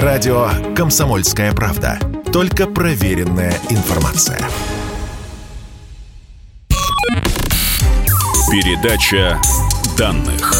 Радио «Комсомольская правда». Только проверенная информация. Передача данных.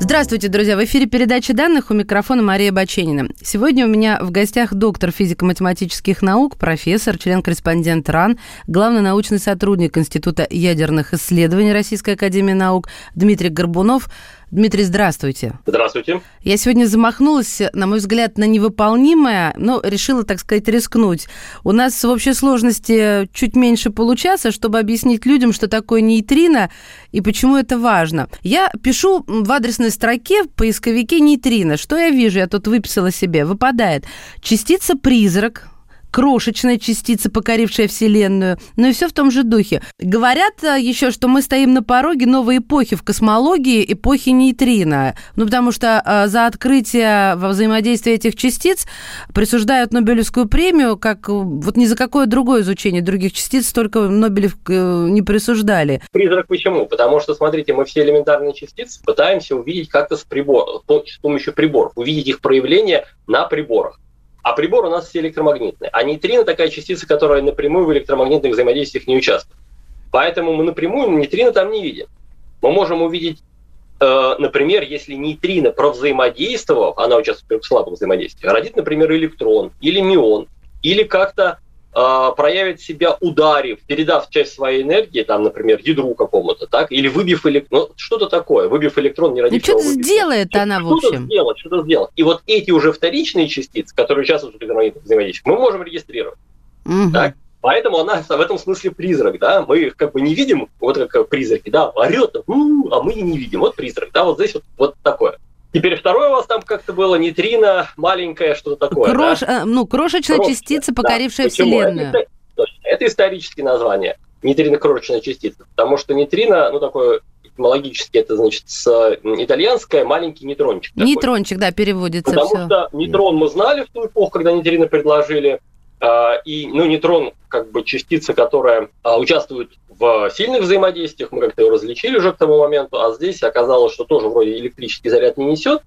Здравствуйте, друзья! В эфире передача данных у микрофона Мария Баченина. Сегодня у меня в гостях доктор физико-математических наук, профессор, член-корреспондент РАН, главный научный сотрудник Института ядерных исследований Российской Академии Наук Дмитрий Горбунов. Дмитрий, здравствуйте. Здравствуйте. Я сегодня замахнулась, на мой взгляд, на невыполнимое, но решила, так сказать, рискнуть. У нас в общей сложности чуть меньше получаса, чтобы объяснить людям, что такое нейтрино и почему это важно. Я пишу в адресной строке в поисковике нейтрино. Что я вижу? Я тут выписала себе. Выпадает частица-призрак, крошечная частица, покорившая Вселенную. Ну и все в том же духе. Говорят э, еще, что мы стоим на пороге новой эпохи в космологии, эпохи нейтрино. Ну, потому что э, за открытие во взаимодействии этих частиц присуждают Нобелевскую премию, как э, вот ни за какое другое изучение других частиц столько Нобелев не присуждали. Призрак почему? Потому что, смотрите, мы все элементарные частицы пытаемся увидеть как-то с прибором, с помощью приборов, увидеть их проявление на приборах. А прибор у нас все электромагнитные. А нейтрино такая частица, которая напрямую в электромагнитных взаимодействиях не участвует. Поэтому мы напрямую нейтрино там не видим. Мы можем увидеть, э, например, если нейтрино провзаимодействовав, она участвует в слабом взаимодействии, родит, например, электрон или мион, или как-то проявит себя ударив, передав часть своей энергии, там, например, ядру какому-то, так, или выбив электрон, ну, что-то такое, выбив электрон, не родив Ну, что-то сделает она, в общем. Что-то сделать, что-то сделать. И вот эти уже вторичные частицы, которые участвуют в электромагнитных взаимодействиях, мы можем регистрировать. Угу. Так? Поэтому она в этом смысле призрак, да, мы их как бы не видим, вот как призраки, да, орет, а мы не видим, вот призрак, да, вот здесь вот, вот такое. Теперь второе у вас там как-то было нейтрино, маленькое, что-то такое. Крош... Да? Э, ну, крошечная Крошечная, частица, покорившая да. Вселенную. Это, это исторические названия. Нейтрино-крошечная частица. Потому что нейтрино, ну, такое этимологически, это значит с итальянское маленький нейтрончик. Нейтрончик, такой. да, переводится Потому все. что нейтрон мы знали в ту эпоху, когда нейтрино предложили. И, ну, нейтрон, как бы частица, которая участвует в сильных взаимодействиях, мы как-то его различили уже к тому моменту, а здесь оказалось, что тоже вроде электрический заряд не несет,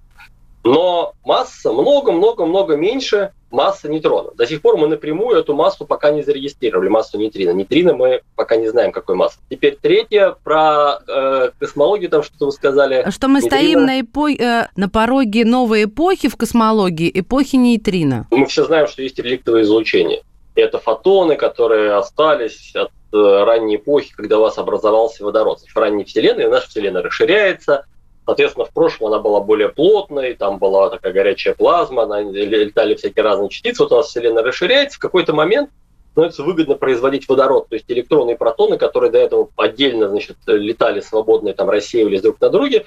но масса много-много-много меньше массы нейтрона. До сих пор мы напрямую эту массу пока не зарегистрировали, массу нейтрино. Нейтрино мы пока не знаем, какой массы. Теперь третье, про э, космологию, там что-то вы сказали. Что мы нейтрино. стоим на, эпо... э, на пороге новой эпохи в космологии, эпохи нейтрино. Мы все знаем, что есть реликтовое излучение. Это фотоны, которые остались от э, ранней эпохи, когда у вас образовался водород. В ранней Вселенной наша Вселенная расширяется, Соответственно, в прошлом она была более плотной, там была такая горячая плазма, она, летали всякие разные частицы. Вот у нас Вселенная расширяется, в какой-то момент становится выгодно производить водород, то есть электроны и протоны, которые до этого отдельно значит, летали свободно и там рассеивались друг на друге,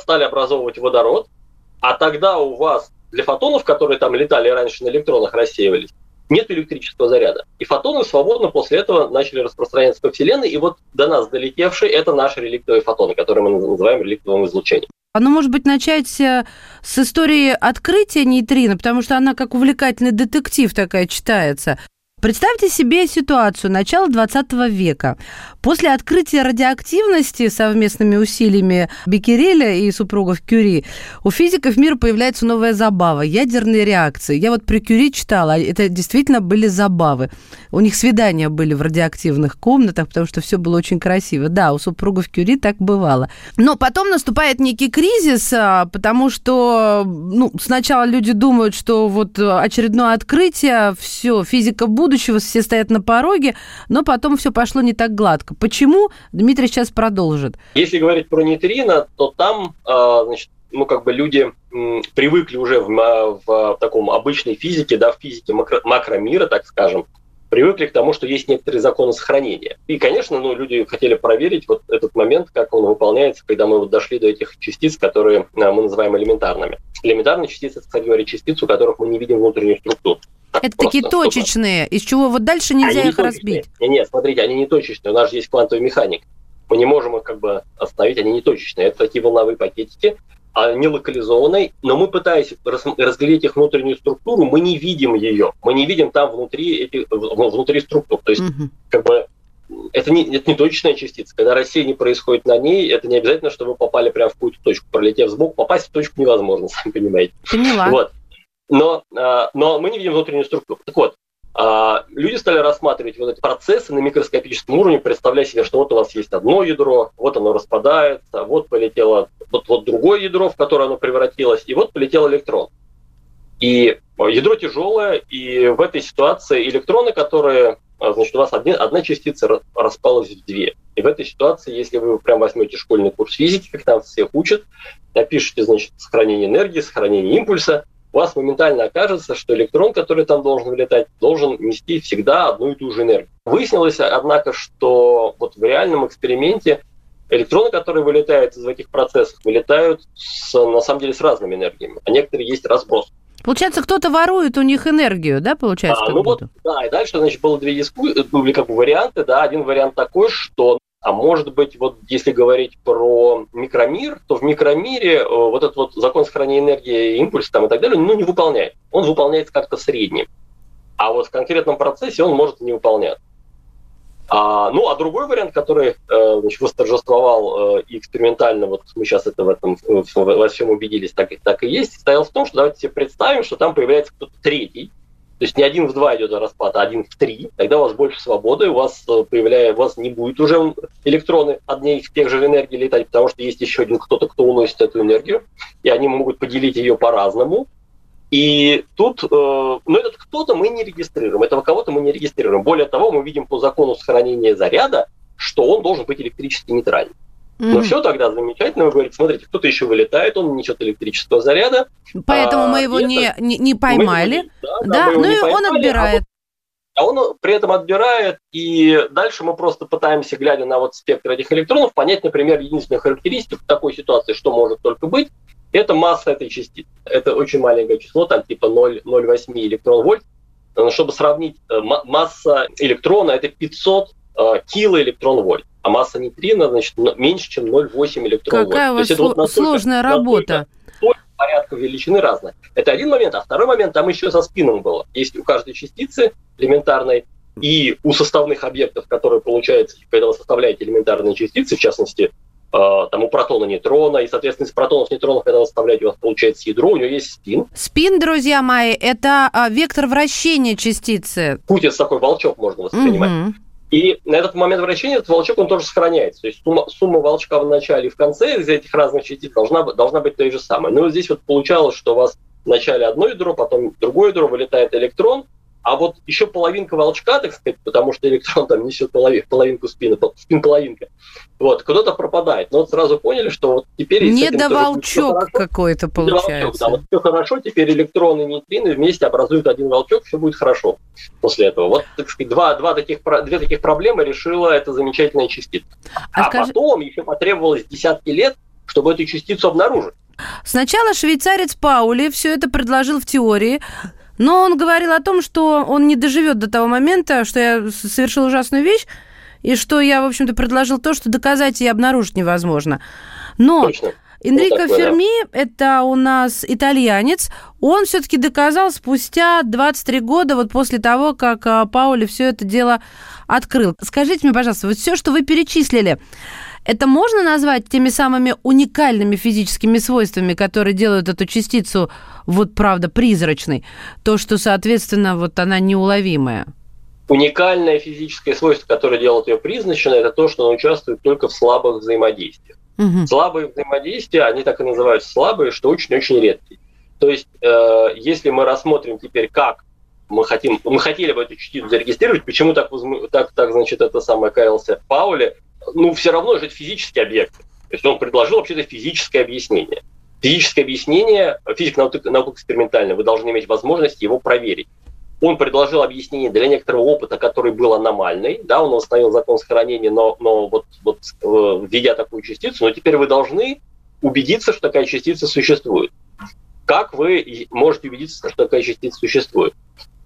стали образовывать водород, а тогда у вас для фотонов, которые там летали раньше на электронах, рассеивались, нет электрического заряда. И фотоны свободно после этого начали распространяться по Вселенной, и вот до нас долетевшие – это наши реликтовые фотоны, которые мы называем реликтовым излучением. Оно может быть начать э, с истории открытия нейтрино, потому что она как увлекательный детектив такая читается. Представьте себе ситуацию начала 20 века. После открытия радиоактивности совместными усилиями Беккереля и супругов Кюри у физиков мира появляется новая забава – ядерные реакции. Я вот при Кюри читала, а это действительно были забавы. У них свидания были в радиоактивных комнатах, потому что все было очень красиво. Да, у супругов Кюри так бывало. Но потом наступает некий кризис, а, потому что ну, сначала люди думают, что вот очередное открытие, все, физика будет будущего, все стоят на пороге, но потом все пошло не так гладко. Почему? Дмитрий сейчас продолжит. Если говорить про нейтрино, то там, а, значит, ну, как бы люди привыкли уже в, в, в таком обычной физике, да, в физике макро, макромира, так скажем, привыкли к тому, что есть некоторые законы сохранения. И, конечно, ну, люди хотели проверить вот этот момент, как он выполняется, когда мы вот дошли до этих частиц, которые а, мы называем элементарными. Элементарные частицы, кстати говоря, частицы, у которых мы не видим внутреннюю структуру. Это такие точечные, из чего вот дальше нельзя они их разбить. Нет, нет, смотрите, они не точечные. У нас же есть квантовая механика. Мы не можем их как бы остановить, они не точечные. Это такие волновые пакетики, не локализованные, но мы пытаясь разглядеть их внутреннюю структуру, мы не видим ее. Мы не видим там внутри, этих, внутри структур. То есть, угу. как бы это не, это не точная частица. Когда рассеяние происходит на ней, это не обязательно, что вы попали прямо в какую-то точку. Пролетев сбоку, попасть в точку невозможно, сами понимаете. Поняла. Вот. Но, а, но мы не видим внутреннюю структуру. Так вот, а, люди стали рассматривать вот эти процессы на микроскопическом уровне, представляя себе, что вот у вас есть одно ядро, вот оно распадается, вот полетело вот, вот другое ядро, в которое оно превратилось, и вот полетел электрон. И ядро тяжелое, и в этой ситуации электроны, которые, а, значит, у вас одни, одна частица распалась в две. И в этой ситуации, если вы прям возьмете школьный курс физики, как там всех учат, напишите, значит, сохранение энергии, сохранение импульса – у вас моментально окажется, что электрон, который там должен вылетать, должен нести всегда одну и ту же энергию. Выяснилось, однако, что вот в реальном эксперименте электроны, которые вылетают из этих процессов, вылетают с, на самом деле с разными энергиями, а некоторые есть разброс. Получается, кто-то ворует у них энергию, да, получается? А, ну вот, да, и дальше, значит, было две дискуссии, ну, как бы варианты, да, один вариант такой, что а может быть, вот если говорить про микромир, то в микромире э, вот этот вот закон сохранения энергии, импульс там и так далее, ну, не выполняет. Он выполняется как-то средним. А вот в конкретном процессе он может не выполнять. А, ну, а другой вариант, который э, значит, восторжествовал э, экспериментально, вот мы сейчас это в этом во всем убедились, так, так и есть, стоял в том, что давайте себе представим, что там появляется кто-то третий, то есть не один в два идет распад, а один в три. Тогда у вас больше свободы, у вас э, появляется, у вас не будет уже электроны одни в тех же энергии летать, потому что есть еще один кто-то, кто уносит эту энергию, и они могут поделить ее по-разному. И тут, э, ну этот кто-то мы не регистрируем, этого кого-то мы не регистрируем. Более того, мы видим по закону сохранения заряда, что он должен быть электрически нейтральным. Но mm-hmm. все тогда замечательно. Вы говорите, смотрите, кто-то еще вылетает, он несет электрического заряда. Поэтому а, мы его не, не, не поймали. Мы, да, да, да ну и поймали, он отбирает. А, вот, а он при этом отбирает, и дальше мы просто пытаемся, глядя на вот спектр этих электронов, понять, например, единственную характеристику в такой ситуации, что может только быть, это масса этой частицы. Это очень маленькое число, там типа 0,08 электрон вольт. Чтобы сравнить, э, масса электрона это 500 э, килоэлектрон вольт а масса нейтрино, значит, меньше, чем 0,8 электрон Какая у вас сло- вот сложная работа. Настолько, порядка величины разные. Это один момент. А второй момент, там еще со спином было. Есть у каждой частицы элементарной и у составных объектов, которые получаются, когда вы составляете элементарные частицы, в частности, э, там у протона нейтрона, и, соответственно, из протонов нейтронов, когда вы составляете, у вас получается ядро, у него есть спин. Спин, друзья мои, это а, вектор вращения частицы. Это такой волчок можно воспринимать. Угу. И на этот момент вращения этот волчок, он тоже сохраняется. То есть сумма, сумма волчка в начале и в конце из этих разных частиц должна, должна быть той же самой. Но вот здесь вот получалось, что у вас в начале одно ядро, потом другое ядро, вылетает электрон, а вот еще половинка волчка, так сказать, потому что электрон там несет половин, половинку спины, спин-половинка, вот, куда-то пропадает. Но вот сразу поняли, что вот теперь... Не до волчок какой-то получается. Волчок, да, вот все хорошо, теперь электроны и нейтрины вместе образуют один волчок, все будет хорошо после этого. Вот, так сказать, два, два таких, две таких проблемы решила эта замечательная частица. А, а скажи... потом еще потребовалось десятки лет, чтобы эту частицу обнаружить. Сначала швейцарец Паули все это предложил в теории, но он говорил о том, что он не доживет до того момента, что я совершил ужасную вещь, и что я, в общем-то, предложил то, что доказать и обнаружить невозможно. Но Точно. Энрико вот Ферми, да. это у нас итальянец, он все-таки доказал спустя 23 года, вот после того, как а, Паули все это дело открыл. Скажите мне, пожалуйста, вот все, что вы перечислили, это можно назвать теми самыми уникальными физическими свойствами, которые делают эту частицу, вот правда, призрачной? То, что, соответственно, вот она неуловимая. Уникальное физическое свойство, которое делает ее призрачной, это то, что она участвует только в слабых взаимодействиях. Угу. Слабые взаимодействия, они так и называются слабые, что очень-очень редкие. То есть, э, если мы рассмотрим теперь, как мы хотим, мы хотели бы эту частицу зарегистрировать, почему так, так, так значит, это самое каялся Паули, ну, все равно же это физический объект. То есть он предложил вообще-то физическое объяснение. Физическое объяснение, физика наука, экспериментальная, вы должны иметь возможность его проверить. Он предложил объяснение для некоторого опыта, который был аномальный, да, он установил закон сохранения, но, но вот, вот э, введя такую частицу, но теперь вы должны убедиться, что такая частица существует. Как вы можете убедиться, что такая частица существует?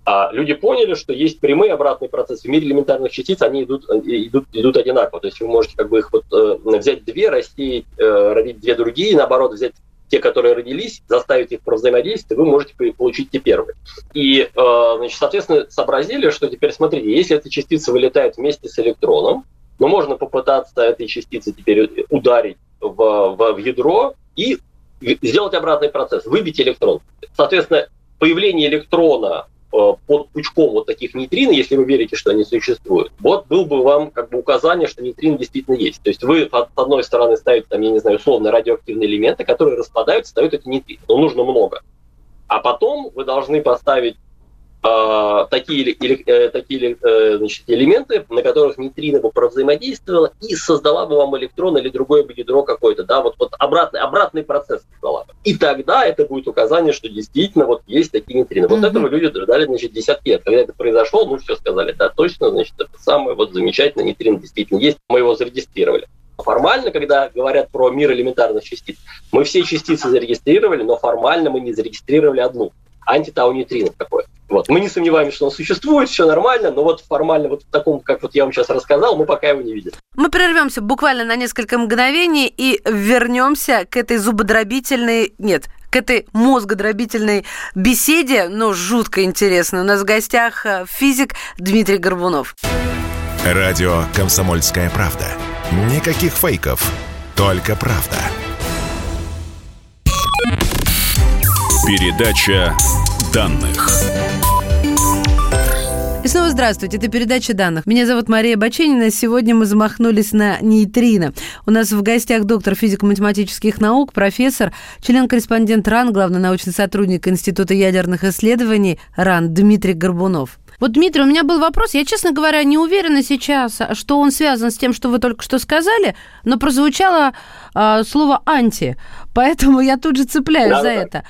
А люди поняли, что есть прямые обратные процессы. В мире элементарных частиц они идут, идут, идут одинаково. То есть вы можете как бы их вот, э, взять две, расти, э, родить две другие, наоборот, взять те, которые родились, заставить их взаимодействовать, вы можете получить те первые. И, э, значит, соответственно, сообразили, что теперь, смотрите, если эта частица вылетает вместе с электроном, но можно попытаться этой частицы теперь ударить в, в, в ядро и сделать обратный процесс, выбить электрон. Соответственно, появление электрона под пучком вот таких нейтрин, если вы верите, что они существуют, вот был бы вам как бы указание, что нейтрин действительно есть. То есть вы, с одной стороны, ставите там, я не знаю, условно радиоактивные элементы, которые распадаются, дают эти нейтрины. Но нужно много. А потом вы должны поставить э, такие, или, э, такие э, значит, элементы, на которых нейтрино бы провзаимодействовало и создала бы вам электрон или другое бы ядро какое-то, да, вот, вот обратный, обратный процесс создала бы. И тогда это будет указание, что действительно вот есть такие нейтрины. Вот mm-hmm. этого люди дали, значит, десятки лет. Когда это произошло, ну, все сказали, да, точно, значит, это самое вот замечательное нейтрин действительно есть, мы его зарегистрировали. Формально, когда говорят про мир элементарных частиц, мы все частицы зарегистрировали, но формально мы не зарегистрировали одну антитау-нейтринов такое. Вот. Мы не сомневаемся, что он существует, все нормально, но вот формально вот в таком, как вот я вам сейчас рассказал, мы пока его не видим. Мы прервемся буквально на несколько мгновений и вернемся к этой зубодробительной, нет, к этой мозгодробительной беседе, но жутко интересно. У нас в гостях э, физик Дмитрий Горбунов. Радио «Комсомольская правда». Никаких фейков, только правда. Передача данных. И снова здравствуйте, это передача данных. Меня зовут Мария Баченина. Сегодня мы замахнулись на нейтрино. У нас в гостях доктор физико-математических наук, профессор, член-корреспондент РАН, главный научный сотрудник Института ядерных исследований РАН Дмитрий Горбунов. Вот, Дмитрий, у меня был вопрос. Я, честно говоря, не уверена сейчас, что он связан с тем, что вы только что сказали, но прозвучало э, слово «анти», поэтому я тут же цепляюсь да, за да. это.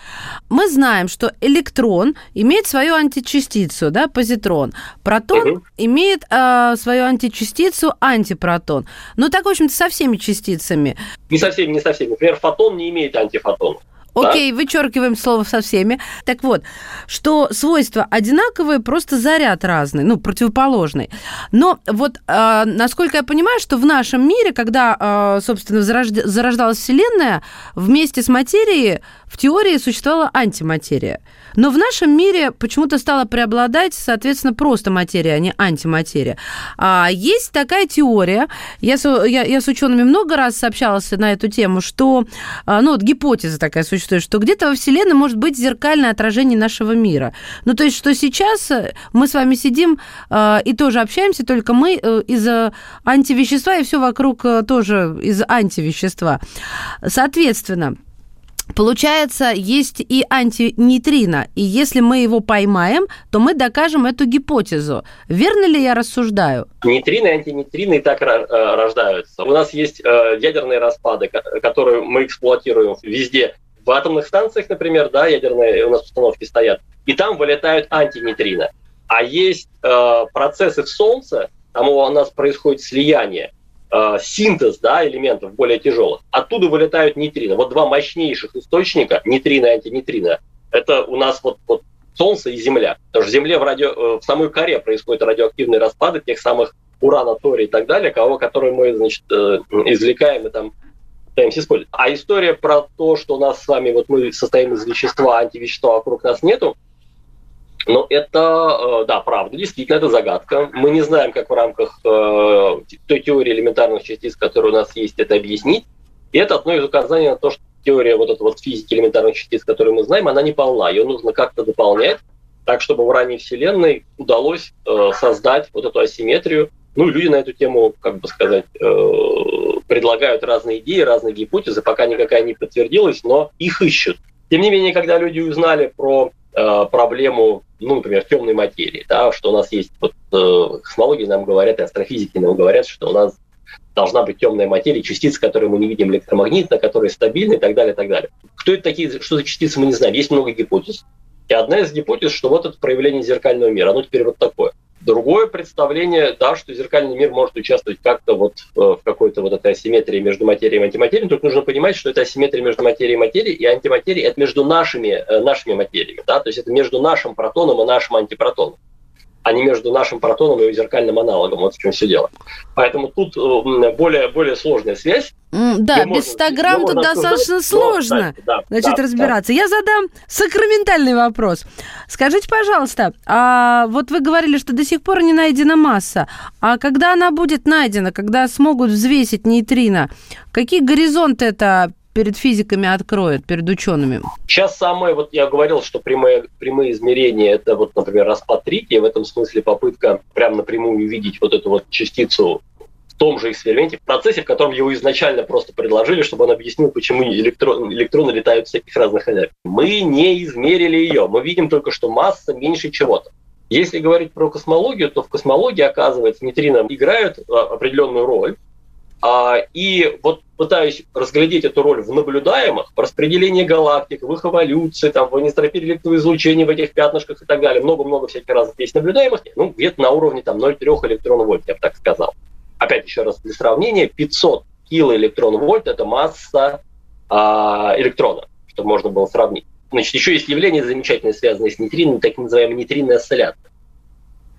Мы знаем, что электрон имеет свою античастицу, да, позитрон. Протон угу. имеет э, свою античастицу антипротон. Ну, так, в общем-то, со всеми частицами. Не со всеми, не со всеми. Например, фотон не имеет антифотона. Окей, да? вычеркиваем слово со всеми. Так вот, что свойства одинаковые, просто заряд разный, ну, противоположный. Но вот, э, насколько я понимаю, что в нашем мире, когда, э, собственно, зарожд... зарождалась Вселенная, вместе с материей в теории существовала антиматерия. Но в нашем мире почему-то стала преобладать, соответственно, просто материя, а не антиматерия. А есть такая теория, я с, я, я с учеными много раз общалась на эту тему, что, а, ну, вот гипотеза такая существует, что где-то во Вселенной может быть зеркальное отражение нашего мира. Ну, то есть, что сейчас мы с вами сидим э, и тоже общаемся, только мы э, из антивещества, и все вокруг э, тоже из антивещества. Соответственно, Получается, есть и антинейтрино, и если мы его поймаем, то мы докажем эту гипотезу. Верно ли я рассуждаю? Нейтрины и антинейтрины и так э, рождаются. У нас есть э, ядерные распады, которые мы эксплуатируем везде. В атомных станциях, например, да, ядерные у нас установки стоят, и там вылетают антинейтрино. А есть э, процессы в Солнце, там у нас происходит слияние – э, синтез да, элементов более тяжелых, оттуда вылетают нейтрино. Вот два мощнейших источника, нейтрино и антинейтрино, это у нас вот, вот Солнце и Земля. Потому что Земле в, радио, э, в самой коре происходят радиоактивные распады тех самых урана, тория и так далее, кого, которые мы значит, э, извлекаем и там пытаемся использовать. А история про то, что у нас с вами, вот мы состоим из вещества, антивещества вокруг нас нету, но это, э, да, правда, действительно, это загадка. Мы не знаем, как в рамках э, той теории элементарных частиц, которая у нас есть, это объяснить. И это одно из указаний на то, что теория вот этой вот физики элементарных частиц, которую мы знаем, она не полна. Ее нужно как-то дополнять, так, чтобы в ранней Вселенной удалось э, создать вот эту асимметрию. Ну, люди на эту тему, как бы сказать, предлагают разные идеи, разные гипотезы, пока никакая не подтвердилась, но их ищут. Тем не менее, когда люди узнали про проблему, ну, например, темной материи, да, что у нас есть, вот э, космологии нам говорят, и астрофизики нам говорят, что у нас должна быть темная материя, частицы, которые мы не видим электромагнитно, которые стабильны и так далее, и так далее. Кто это такие, что за частицы, мы не знаем. Есть много гипотез. И одна из гипотез, что вот это проявление зеркального мира, оно теперь вот такое. Другое представление, да, что зеркальный мир может участвовать как-то вот э, в какой-то вот этой асимметрии между материей и антиматерией. Тут нужно понимать, что это асимметрия между материей и материей, и антиматерией – это между нашими, э, нашими материями. Да? То есть это между нашим протоном и нашим антипротоном. А не между нашим протоном и его зеркальным аналогом. Вот в чем все дело. Поэтому тут э, более, более сложная связь. Да, без 100 грамм тут достаточно сложно но, да, значит, да, разбираться. Да. Я задам сакраментальный вопрос. Скажите, пожалуйста, а вот вы говорили, что до сих пор не найдена масса. А когда она будет найдена, когда смогут взвесить нейтрино, какие горизонты это перед физиками откроет, перед учеными? Сейчас самое, вот я говорил, что прямые, прямые измерения, это вот, например, распад Рики, в этом смысле попытка прям напрямую увидеть вот эту вот частицу в том же эксперименте, в процессе, в котором его изначально просто предложили, чтобы он объяснил, почему электрон, электроны летают в всяких разных энергий. Мы не измерили ее, мы видим только, что масса меньше чего-то. Если говорить про космологию, то в космологии, оказывается, нейтрино играют а, определенную роль, а, и вот пытаюсь разглядеть эту роль в наблюдаемых, в распределении галактик, в их эволюции, там, в анистропии электроизлучения в этих пятнышках и так далее. Много-много всяких разных есть наблюдаемых. Ну, где-то на уровне там 0,3 электронвольт, я бы так сказал. Опять еще раз для сравнения, 500 килоэлектронвольт – это масса а, электрона, чтобы можно было сравнить. Значит, еще есть явление замечательное, связанное с нейтрином, так называемая нейтринная осцилляция.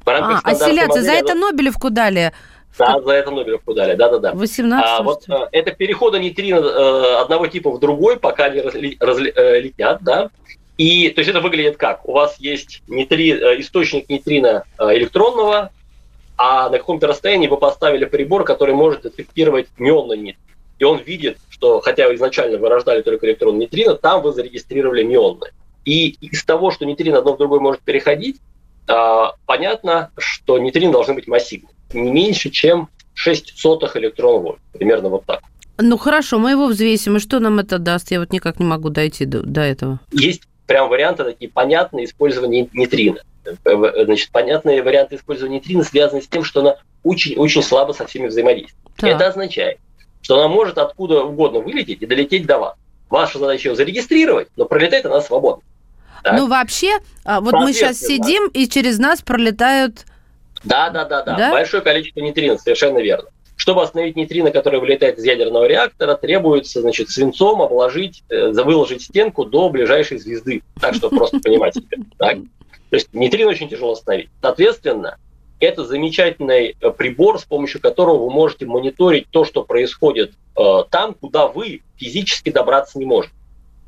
А, осцилляция, за это Нобелевку дали – да, за это Нобелевку дали, да-да-да. 18 а, вот, э, Это переходы нейтрино э, одного типа в другой, пока они разли, разли, э, летят, да. И, то есть это выглядит как? У вас есть нейтри, источник нейтрино э, электронного, а на каком-то расстоянии вы поставили прибор, который может детектировать мионный нейтрин. И он видит, что хотя изначально вы рождали только электрон нейтрино, там вы зарегистрировали мионный. И из того, что нейтрино одно в другое может переходить, э, понятно, что нейтрино должны быть массивны не меньше, чем 6 сотых электрон-вольт. Примерно вот так. Ну хорошо, мы его взвесим, и что нам это даст? Я вот никак не могу дойти до, до этого. Есть прям варианты такие понятные использования нейтрино. Значит, понятные варианты использования нейтрино связаны с тем, что она очень-очень слабо со всеми взаимодействует. Так. Это означает, что она может откуда угодно вылететь и долететь до вас. Ваша задача ее зарегистрировать, но пролетает она свободно. Так? Ну, вообще, а, вот мы сейчас сидим, и через нас пролетают да, да, да, да. Большое количество нейтринов, совершенно верно. Чтобы остановить нейтрино, которое вылетает из ядерного реактора, требуется, значит, свинцом обложить, э, выложить стенку до ближайшей звезды. Так что просто понимать себе. Так? То есть нейтрино очень тяжело остановить. Соответственно, это замечательный э, прибор, с помощью которого вы можете мониторить то, что происходит э, там, куда вы физически добраться не можете.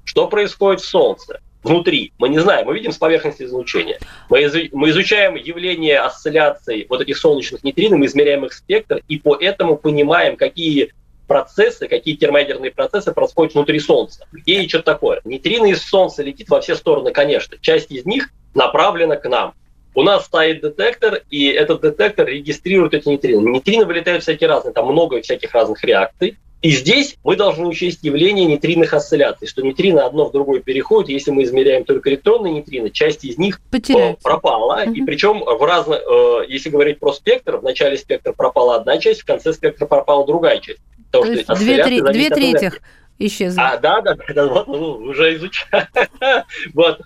Что происходит в Солнце? Внутри. Мы не знаем, мы видим с поверхности излучения. Мы, изу- мы изучаем явление осцилляций вот этих солнечных нейтрино, мы измеряем их спектр, и по этому понимаем, какие процессы, какие термоядерные процессы происходят внутри Солнца. И что такое? Нейтрино из Солнца летит во все стороны, конечно. Часть из них направлена к нам. У нас стоит детектор, и этот детектор регистрирует эти нейтрино. Нейтрино вылетают всякие разные, там много всяких разных реакций. И здесь мы должны учесть явление нейтринных осцилляций, что нейтрино одно в другое переходит. Если мы измеряем только электронные нейтрино, часть из них э, Потеряется. пропала. Угу. И причем в разных, э, если говорить про спектр, в начале спектра пропала одна часть, в конце спектра пропала другая часть. Потому То есть две, три, две третьих исчезли. А, да, да, да, вот, ну, уже изучаю. вот.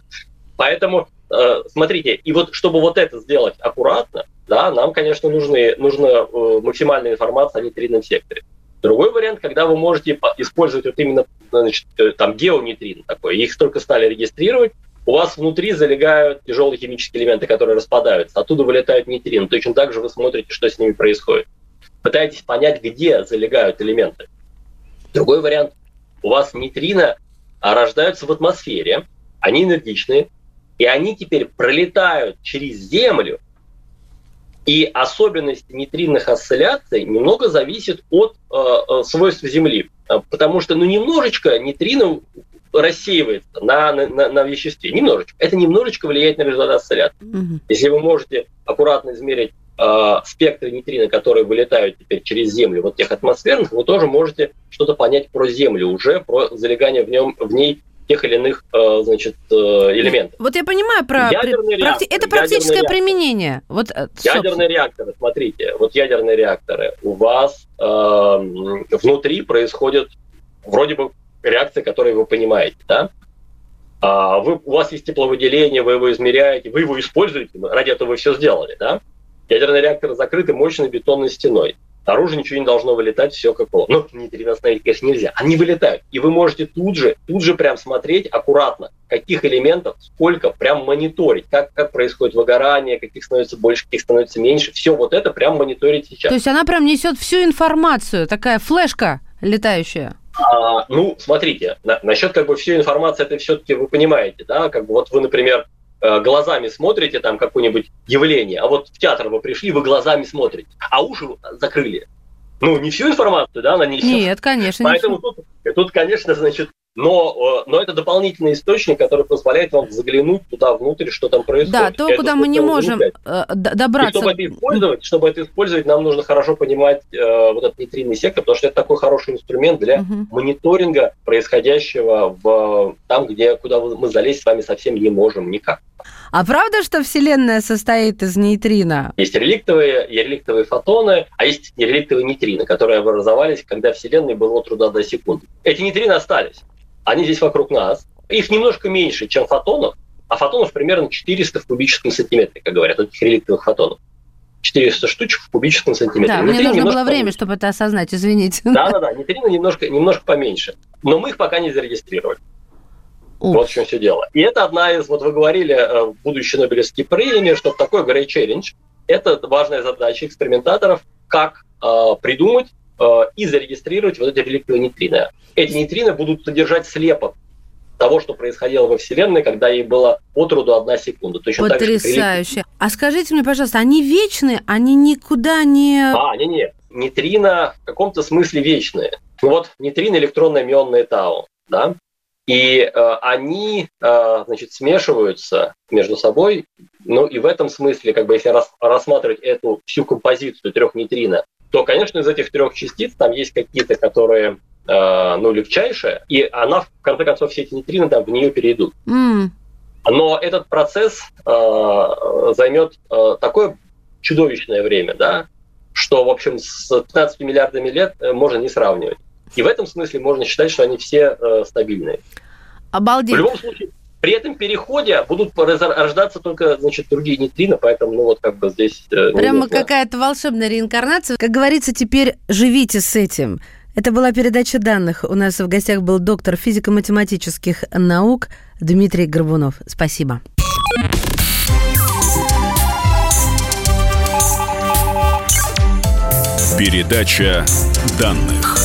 Поэтому, э, смотрите, и вот чтобы вот это сделать аккуратно, да, нам, конечно, нужны, нужна максимальная информация о нейтринном секторе. Другой вариант, когда вы можете использовать вот именно значит, э, там геонейтрин такой, их только стали регистрировать, у вас внутри залегают тяжелые химические элементы, которые распадаются, оттуда вылетают нейтрины. Точно так же вы смотрите, что с ними происходит. Пытаетесь понять, где залегают элементы. Другой вариант. У вас нейтрино рождаются в атмосфере, они энергичные, и они теперь пролетают через Землю и особенность нейтринных осцилляций немного зависит от э, э свойств Земли. Э, потому что ну, немножечко нейтрино рассеивается на, на, на веществе. Немножечко. Это немножечко влияет на результат осцилляции. Угу. Если вы можете аккуратно измерить э, спектры нейтрино, которые вылетают теперь через Землю, вот тех атмосферных, вы тоже можете что-то понять про Землю уже, про залегание в, нем, в ней тех или иных э, значит, э, элементов. Вот я понимаю про... Ядерный реактор, это практическое применение. Вот, э, ядерные реакторы, смотрите, вот ядерные реакторы. У вас э, внутри происходят вроде бы реакции, которые вы понимаете, да? А вы, у вас есть тепловыделение, вы его измеряете, вы его используете, ради этого вы все сделали, да? Ядерные реакторы закрыты мощной бетонной стеной. Наружу ничего не должно вылетать, все как было. Ну, нейтрино остановить, конечно, нельзя. Они вылетают. И вы можете тут же, тут же прям смотреть аккуратно, каких элементов, сколько, прям мониторить, как, как происходит выгорание, каких становится больше, каких становится меньше. Все вот это прям мониторить сейчас. То есть она прям несет всю информацию, такая флешка летающая. А, ну, смотрите, на, насчет как бы всей информации, это все-таки вы понимаете, да, как бы вот вы, например, глазами смотрите там какое-нибудь явление, а вот в театр вы пришли, вы глазами смотрите, а уши закрыли. Ну, не всю информацию, да, она несет. Нет, конечно. Поэтому тут, тут, конечно, значит, но, э, но это дополнительный источник, который позволяет вам заглянуть туда внутрь, что там происходит. Да, то, это куда мы не можем э, добраться. И чтобы это использовать, чтобы это использовать, нам нужно хорошо понимать э, вот этот нейтринный сектор, потому что это такой хороший инструмент для угу. мониторинга происходящего в там, где куда мы залезть с вами совсем не можем никак. А правда, что Вселенная состоит из нейтрино? Есть реликтовые, реликтовые фотоны, а есть реликтовые нейтрино, которые образовались, когда Вселенной было труда до секунды. Эти нейтрино остались они здесь вокруг нас. Их немножко меньше, чем фотонов, а фотонов примерно 400 в кубическом сантиметре, как говорят, этих реликтовых фотонов. 400 штучек в кубическом сантиметре. Да, мне нужно было время, чтобы это осознать, извините. Да-да-да, нейтрино немножко, немножко поменьше. Но мы их пока не зарегистрировали. Уф. Вот в чем все дело. И это одна из, вот вы говорили, э, будущей Нобелевской премии, что такое Great Challenge. Это важная задача экспериментаторов, как э, придумать э, и зарегистрировать вот эти реликтовые нейтрино эти нейтрино будут содержать слепок того, что происходило во Вселенной, когда ей было от роду одна секунда. Точно Потрясающе. Так же, а скажите мне, пожалуйста, они вечные, они никуда не... А, не-не, нейтрино в каком-то смысле вечные. Ну вот нейтрино электронно-мионные тау, да, и э, они, э, значит, смешиваются между собой, ну и в этом смысле, как бы, если рас, рассматривать эту всю композицию трех нейтрино, то, конечно, из этих трех частиц там есть какие-то, которые Э, ну, легчайшая, и она, в конце концов, все эти нейтрино там в нее перейдут. Mm. Но этот процесс э, займет э, такое чудовищное время, да, что, в общем, с 15 миллиардами лет э, можно не сравнивать. И в этом смысле можно считать, что они все э, стабильные. Обалдеть. В любом случае, при этом переходе будут рождаться только, значит, другие нейтрино, поэтому, ну, вот как бы здесь... Э, Прямо какая-то волшебная реинкарнация. Как говорится, теперь живите с этим. Это была передача данных. У нас в гостях был доктор физико-математических наук Дмитрий Горбунов. Спасибо. Передача данных.